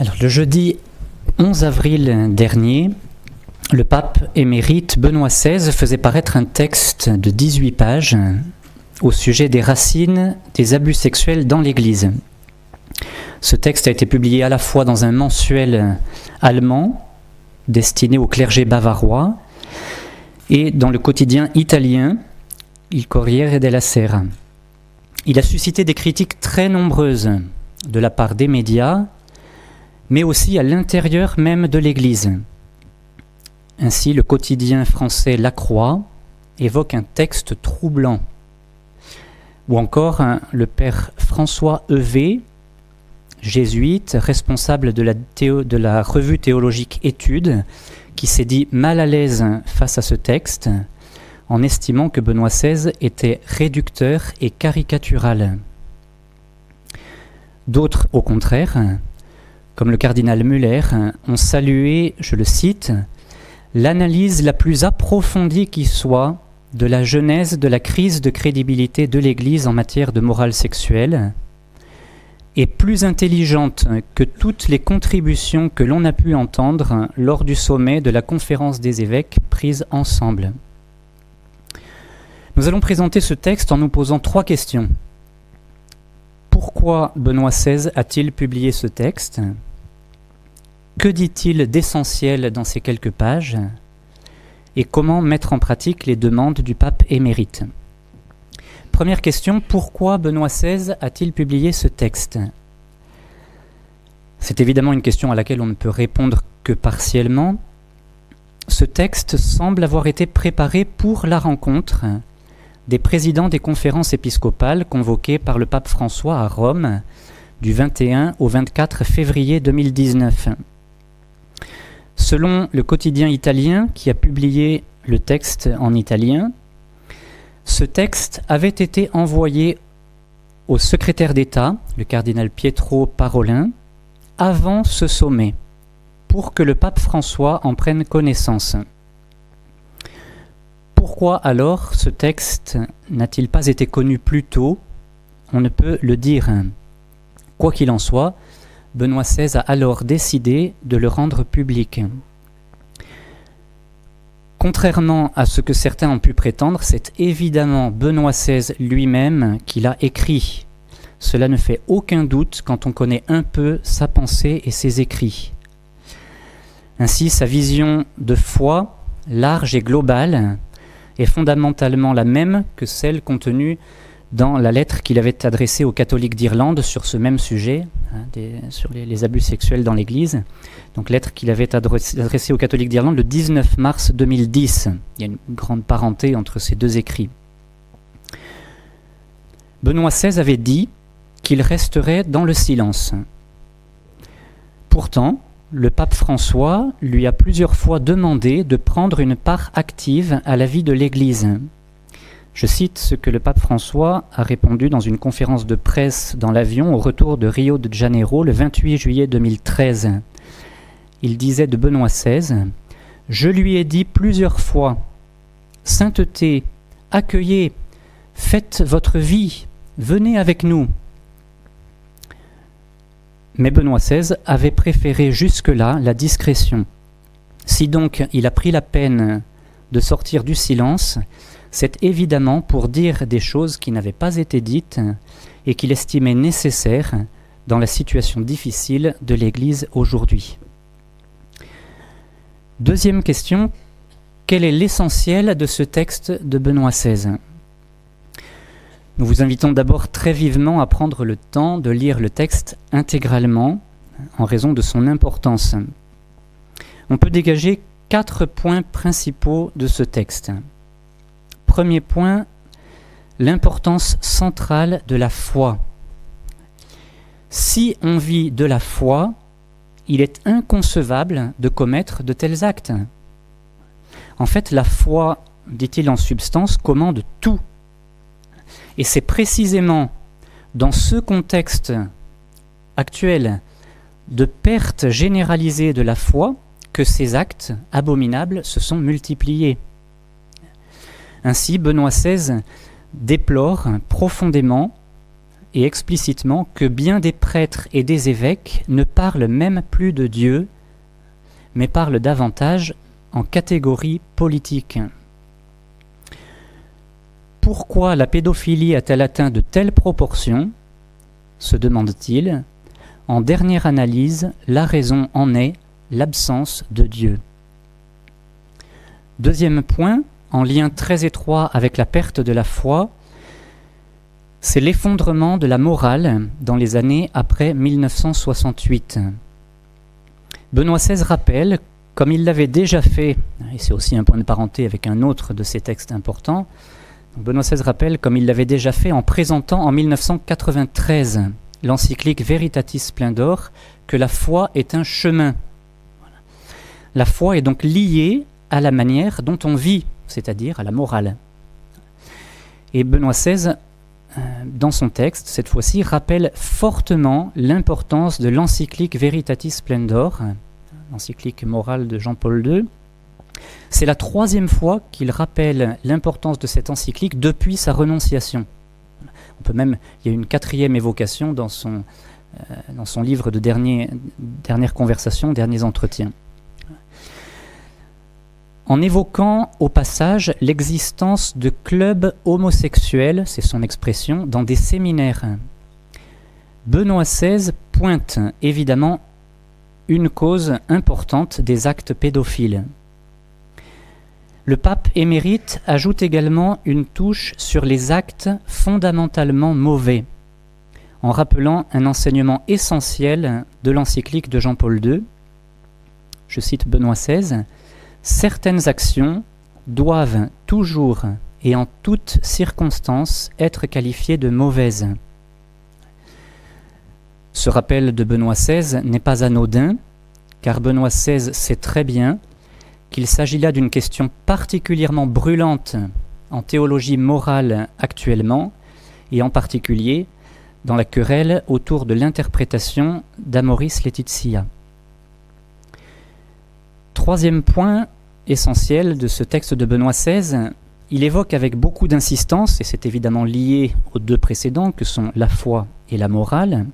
Le jeudi 11 avril dernier, le pape émérite Benoît XVI faisait paraître un texte de 18 pages au sujet des racines des abus sexuels dans l'Église. Ce texte a été publié à la fois dans un mensuel allemand destiné au clergé bavarois et dans le quotidien italien Il Corriere della Sera. Il a suscité des critiques très nombreuses de la part des médias, mais aussi à l'intérieur même de l'Église. Ainsi, le quotidien français La Croix évoque un texte troublant. Ou encore hein, le père François Evé, jésuite, responsable de la, de la revue théologique Études, qui s'est dit mal à l'aise face à ce texte, en estimant que Benoît XVI était réducteur et caricatural. D'autres, au contraire, comme le cardinal Muller, ont salué, je le cite, l'analyse la plus approfondie qui soit de la genèse de la crise de crédibilité de l'Église en matière de morale sexuelle, et plus intelligente que toutes les contributions que l'on a pu entendre lors du sommet de la conférence des évêques prise ensemble. Nous allons présenter ce texte en nous posant trois questions. Pourquoi Benoît XVI a-t-il publié ce texte? Que dit-il d'essentiel dans ces quelques pages? Et comment mettre en pratique les demandes du pape émérite? Première question, pourquoi Benoît XVI a-t-il publié ce texte? C'est évidemment une question à laquelle on ne peut répondre que partiellement. Ce texte semble avoir été préparé pour la rencontre des présidents des conférences épiscopales convoquées par le pape François à Rome du 21 au 24 février 2019. Selon le quotidien italien qui a publié le texte en italien, ce texte avait été envoyé au secrétaire d'État, le cardinal Pietro Parolin, avant ce sommet, pour que le pape François en prenne connaissance. Pourquoi alors ce texte n'a-t-il pas été connu plus tôt On ne peut le dire. Quoi qu'il en soit, Benoît XVI a alors décidé de le rendre public. Contrairement à ce que certains ont pu prétendre, c'est évidemment Benoît XVI lui-même qui l'a écrit. Cela ne fait aucun doute quand on connaît un peu sa pensée et ses écrits. Ainsi, sa vision de foi, large et globale, est fondamentalement la même que celle contenue dans la lettre qu'il avait adressée aux catholiques d'Irlande sur ce même sujet, hein, sur les, abus sexuels dans l'Église. Donc lettre qu'il avait adressée aux catholiques d'Irlande le 19 mars 2010. Il y a une grande parenté entre ces deux écrits. Benoît XVI avait dit qu'il resterait dans le silence. Pourtant, le pape François lui a plusieurs fois demandé de prendre une part active à la vie de l'Église. Je cite ce que le pape François a répondu dans une conférence de presse dans l'avion au retour de Rio de Janeiro le 28 juillet 2013. Il disait de Benoît XVI Je lui ai dit plusieurs fois Sainteté, accueillez, faites votre vie, venez avec nous. Mais Benoît XVI avait préféré jusque-là la discrétion. Si donc il a pris la peine de sortir du silence, c'est évidemment pour dire des choses qui n'avaient pas été dites et qu'il estimait nécessaires dans la situation difficile de l'Église aujourd'hui. Deuxième question, quel est l'essentiel de ce texte de Benoît XVI nous vous invitons d'abord très vivement à prendre le temps de lire le texte intégralement en raison de son importance. On peut dégager quatre points principaux de ce texte. Premier point, l'importance centrale de la foi. Si on vit de la foi, il est inconcevable de commettre de tels actes. En fait, la foi, dit-il en substance, commande tout et c'est précisément dans ce contexte actuel de perte généralisée de la foi que ces actes abominables se sont multipliés. Ainsi, Benoît XVI déplore profondément et explicitement que bien des prêtres et des évêques ne parlent même plus de Dieu, mais parlent davantage en catégorie politique. Pourquoi la pédophilie a-t-elle atteint de telles proportions? se demande-t-il. En dernière analyse, la raison en est l'absence de Dieu. Deuxième point, en lien très étroit avec la perte de la foi, c'est l'effondrement de la morale dans les années après 1968. Benoît XVI rappelle, comme il l'avait déjà fait, et c'est aussi un point de parenté avec un autre de ses textes importants, Benoît XVI rappelle, comme il l'avait déjà fait en présentant en 1993 l'encyclique Veritatis Splendor, que la foi est un chemin. La foi est donc liée à la manière dont on vit, c'est-à-dire à la morale. Et Benoît XVI, euh, dans son texte, cette fois-ci, rappelle fortement l'importance de l'encyclique Veritatis Splendor, l'encyclique morale de Jean-Paul II, c'est la troisième fois qu'il rappelle l'importance de cette encyclique depuis sa renonciation. On peut même, il y a une quatrième évocation dans son, euh, livre de dernier, dernière conversation, derniers entretiens. En évoquant au passage l'existence de clubs homosexuels, c'est son expression, dans des séminaires. Benoît XVI pointe évidemment une cause importante des actes pédophiles. Le pape émérite ajoute également une touche sur les actes fondamentalement mauvais, en rappelant un enseignement essentiel de l'encyclique de Jean-Paul II. Je cite Benoît XVI, Certaines actions doivent toujours et en toutes circonstances être qualifiées de mauvaises. Ce rappel de Benoît XVI n'est pas anodin, car Benoît XVI sait très bien qu'il s'agit là d'une question particulièrement brûlante en théologie morale actuellement, et en particulier dans la querelle autour de l'interprétation d'Amoris Laetitia. Troisième point essentiel de ce texte de Benoît XVI, il évoque avec beaucoup d'insistance, et c'est évidemment lié aux deux précédents que sont la foi et la morale,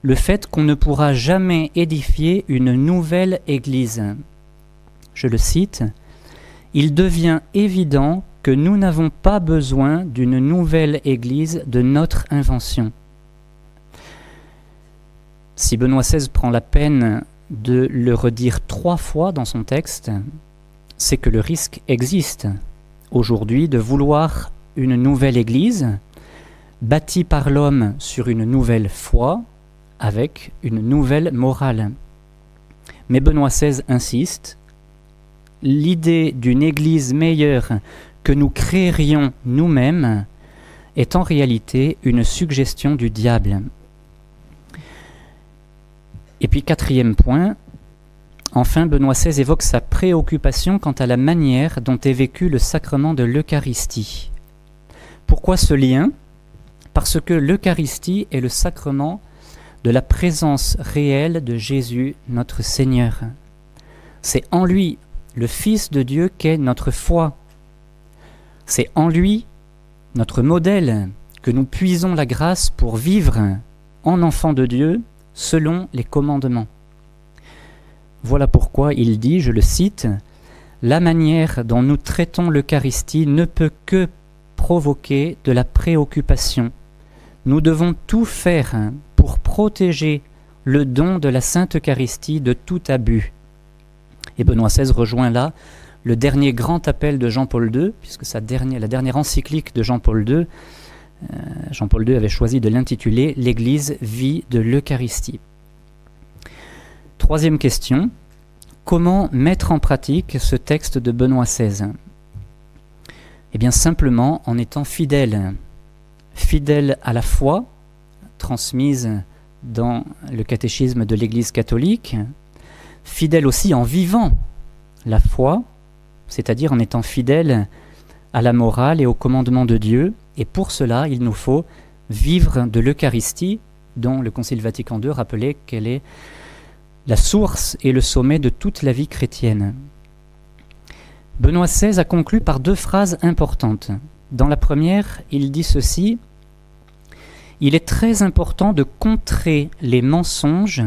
le fait qu'on ne pourra jamais édifier une nouvelle Église je le cite, Il devient évident que nous n'avons pas besoin d'une nouvelle Église de notre invention. Si Benoît XVI prend la peine de le redire trois fois dans son texte, c'est que le risque existe aujourd'hui de vouloir une nouvelle Église bâtie par l'homme sur une nouvelle foi avec une nouvelle morale. Mais Benoît XVI insiste, l'idée d'une Église meilleure que nous créerions nous-mêmes est en réalité une suggestion du diable. Et puis quatrième point, enfin Benoît XVI évoque sa préoccupation quant à la manière dont est vécu le sacrement de l'Eucharistie. Pourquoi ce lien? Parce que l'Eucharistie est le sacrement de la présence réelle de Jésus notre Seigneur. C'est en lui le Fils de Dieu qu'est notre foi. C'est en lui, notre modèle, que nous puisons la grâce pour vivre en enfant de Dieu selon les commandements. Voilà pourquoi il dit, je le cite, La manière dont nous traitons l'Eucharistie ne peut que provoquer de la préoccupation. Nous devons tout faire pour protéger le don de la Sainte Eucharistie de tout abus. Et Benoît XVI rejoint là le dernier grand appel de Jean-Paul II, puisque la dernière encyclique de Jean-Paul II, euh, Jean-Paul II avait choisi de l'intituler L'Église vit de l'Eucharistie. Troisième question, comment mettre en pratique ce texte de Benoît XVI Eh bien simplement en étant fidèle, fidèle à la foi transmise dans le catéchisme de l'Église catholique, fidèle aussi en vivant la foi, c'est-à-dire en étant fidèle à la morale et au commandement de Dieu. Et pour cela, il nous faut vivre de l'Eucharistie, dont le Concile Vatican II rappelait qu'elle est la source et le sommet de toute la vie chrétienne. Benoît XVI a conclu par deux phrases importantes. Dans la première, il dit ceci il est très important de contrer les mensonges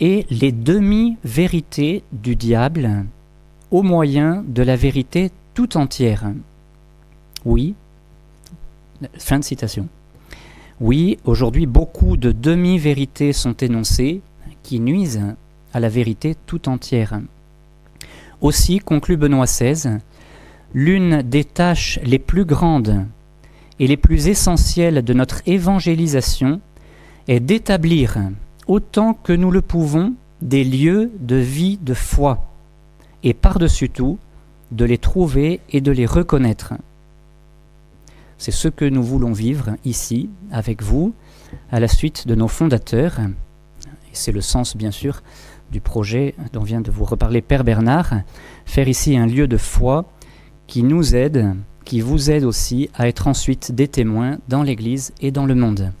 et les demi-vérités du diable au moyen de la vérité tout entière. Oui, fin de citation. Oui, aujourd'hui beaucoup de demi-vérités sont énoncées qui nuisent à la vérité tout entière. Aussi, conclut Benoît XVI, l'une des tâches les plus grandes et les plus essentielles de notre évangélisation est d'établir, autant que nous le pouvons, des lieux de vie de foi, et par-dessus tout, de les trouver et de les reconnaître. C'est ce que nous voulons vivre ici, avec vous, à la suite de nos fondateurs. Et c'est le sens, bien sûr, du projet dont vient de vous reparler Père Bernard, faire ici un lieu de foi qui nous aide, qui vous aide aussi à être ensuite des témoins dans l'Église et dans le monde.